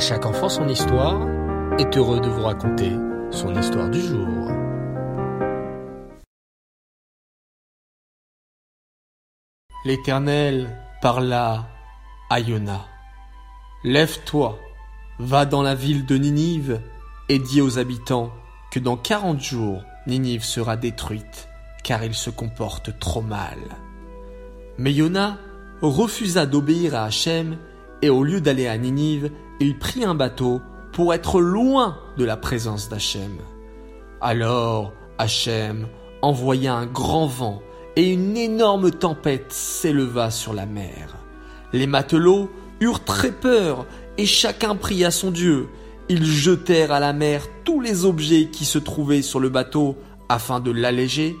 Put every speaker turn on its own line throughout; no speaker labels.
Chaque enfant son histoire est heureux de vous raconter son histoire du jour. L'Éternel parla à Yona. Lève-toi, va dans la ville de Ninive et dis aux habitants que dans quarante jours Ninive sera détruite, car il se comporte trop mal. Mais Yona refusa d'obéir à Hachem et au lieu d'aller à Ninive, il prit un bateau pour être loin de la présence d'Hachem. Alors Hachem envoya un grand vent et une énorme tempête s'éleva sur la mer. Les matelots eurent très peur et chacun pria son Dieu. Ils jetèrent à la mer tous les objets qui se trouvaient sur le bateau afin de l'alléger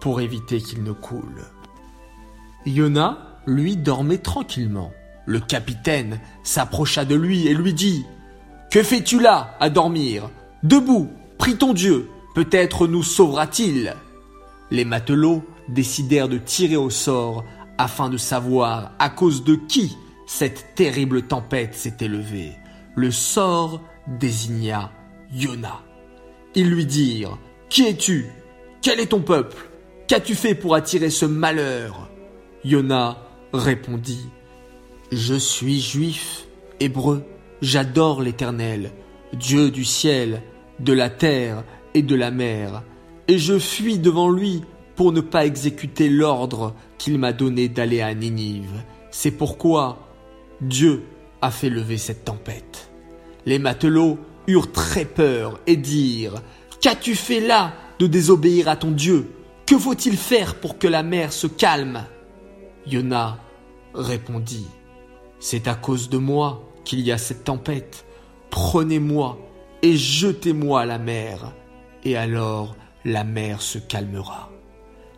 pour éviter qu'il ne coule. Yona, lui, dormait tranquillement. Le capitaine s'approcha de lui et lui dit Que fais-tu là à dormir? Debout, prie ton Dieu, peut-être nous sauvera-t-il. Les matelots décidèrent de tirer au sort afin de savoir à cause de qui cette terrible tempête s'était levée. Le sort désigna Yona. Ils lui dirent Qui es-tu? Quel est ton peuple? Qu'as-tu fait pour attirer ce malheur? Yona répondit Je suis juif, hébreu, j'adore l'Éternel, Dieu du ciel, de la terre et de la mer, et je fuis devant lui pour ne pas exécuter l'ordre qu'il m'a donné d'aller à Ninive. C'est pourquoi Dieu a fait lever cette tempête. Les matelots eurent très peur et dirent Qu'as-tu fait là de désobéir à ton Dieu? Que faut-il faire pour que la mer se calme? Yona répondit C'est à cause de moi qu'il y a cette tempête. Prenez-moi et jetez-moi à la mer, et alors la mer se calmera.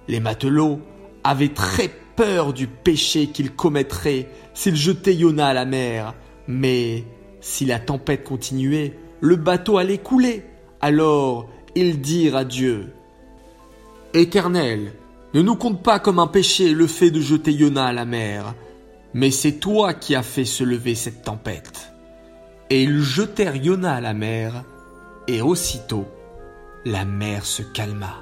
Les matelots avaient très peur du péché qu'ils commettraient s'ils jetaient Yona à la mer, mais si la tempête continuait, le bateau allait couler. Alors ils dirent à Dieu Éternel, ne nous compte pas comme un péché le fait de jeter Yona à la mer, mais c'est toi qui as fait se lever cette tempête. Et ils jetèrent Yona à la mer, et aussitôt la mer se calma.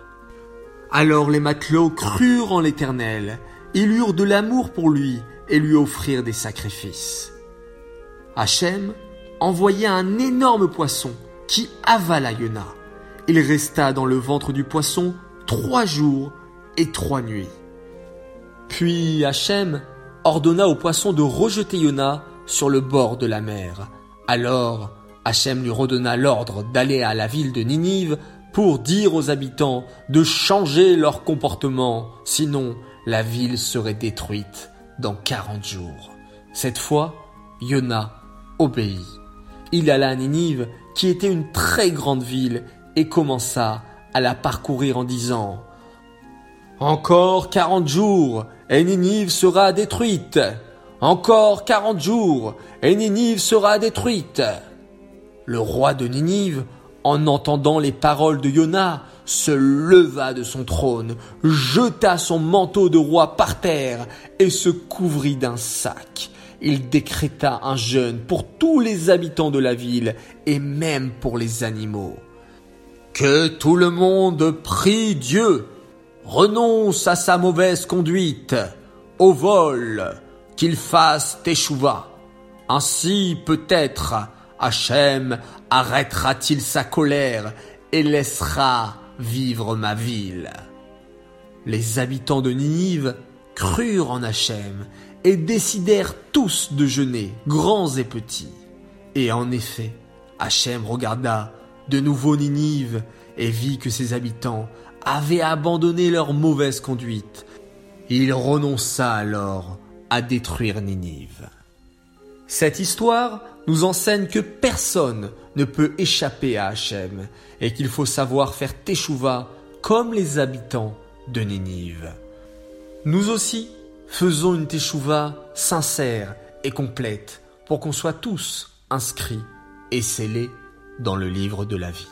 Alors les matelots crurent en l'Éternel, ils eurent de l'amour pour lui et lui offrirent des sacrifices. Hachem envoya un énorme poisson qui avala Yona. Il resta dans le ventre du poisson trois jours et trois nuits. Puis Hachem ordonna au poisson de rejeter Yona sur le bord de la mer. Alors Hachem lui redonna l'ordre d'aller à la ville de Ninive pour dire aux habitants de changer leur comportement, sinon la ville serait détruite dans quarante jours. Cette fois, Yona obéit. Il alla à Ninive, qui était une très grande ville, et commença à la parcourir en disant Encore quarante jours, et Ninive sera détruite. Encore quarante jours, et Ninive sera détruite. Le roi de Ninive, en entendant les paroles de Yona, se leva de son trône, jeta son manteau de roi par terre et se couvrit d'un sac. Il décréta un jeûne pour tous les habitants de la ville et même pour les animaux. Que tout le monde prie Dieu, renonce à sa mauvaise conduite, au vol, qu'il fasse teshuva. Ainsi peut-être Hachem arrêtera-t-il sa colère et laissera vivre ma ville Les habitants de Ninive crurent en Hachem et décidèrent tous de jeûner, grands et petits. Et en effet, Hachem regarda de nouveau Ninive et vit que ses habitants avaient abandonné leur mauvaise conduite. Il renonça alors à détruire Ninive. Cette histoire nous enseigne que personne ne peut échapper à Hachem et qu'il faut savoir faire teshuva comme les habitants de Ninive. Nous aussi faisons une teshuva sincère et complète pour qu'on soit tous inscrits et scellés dans le livre de la vie.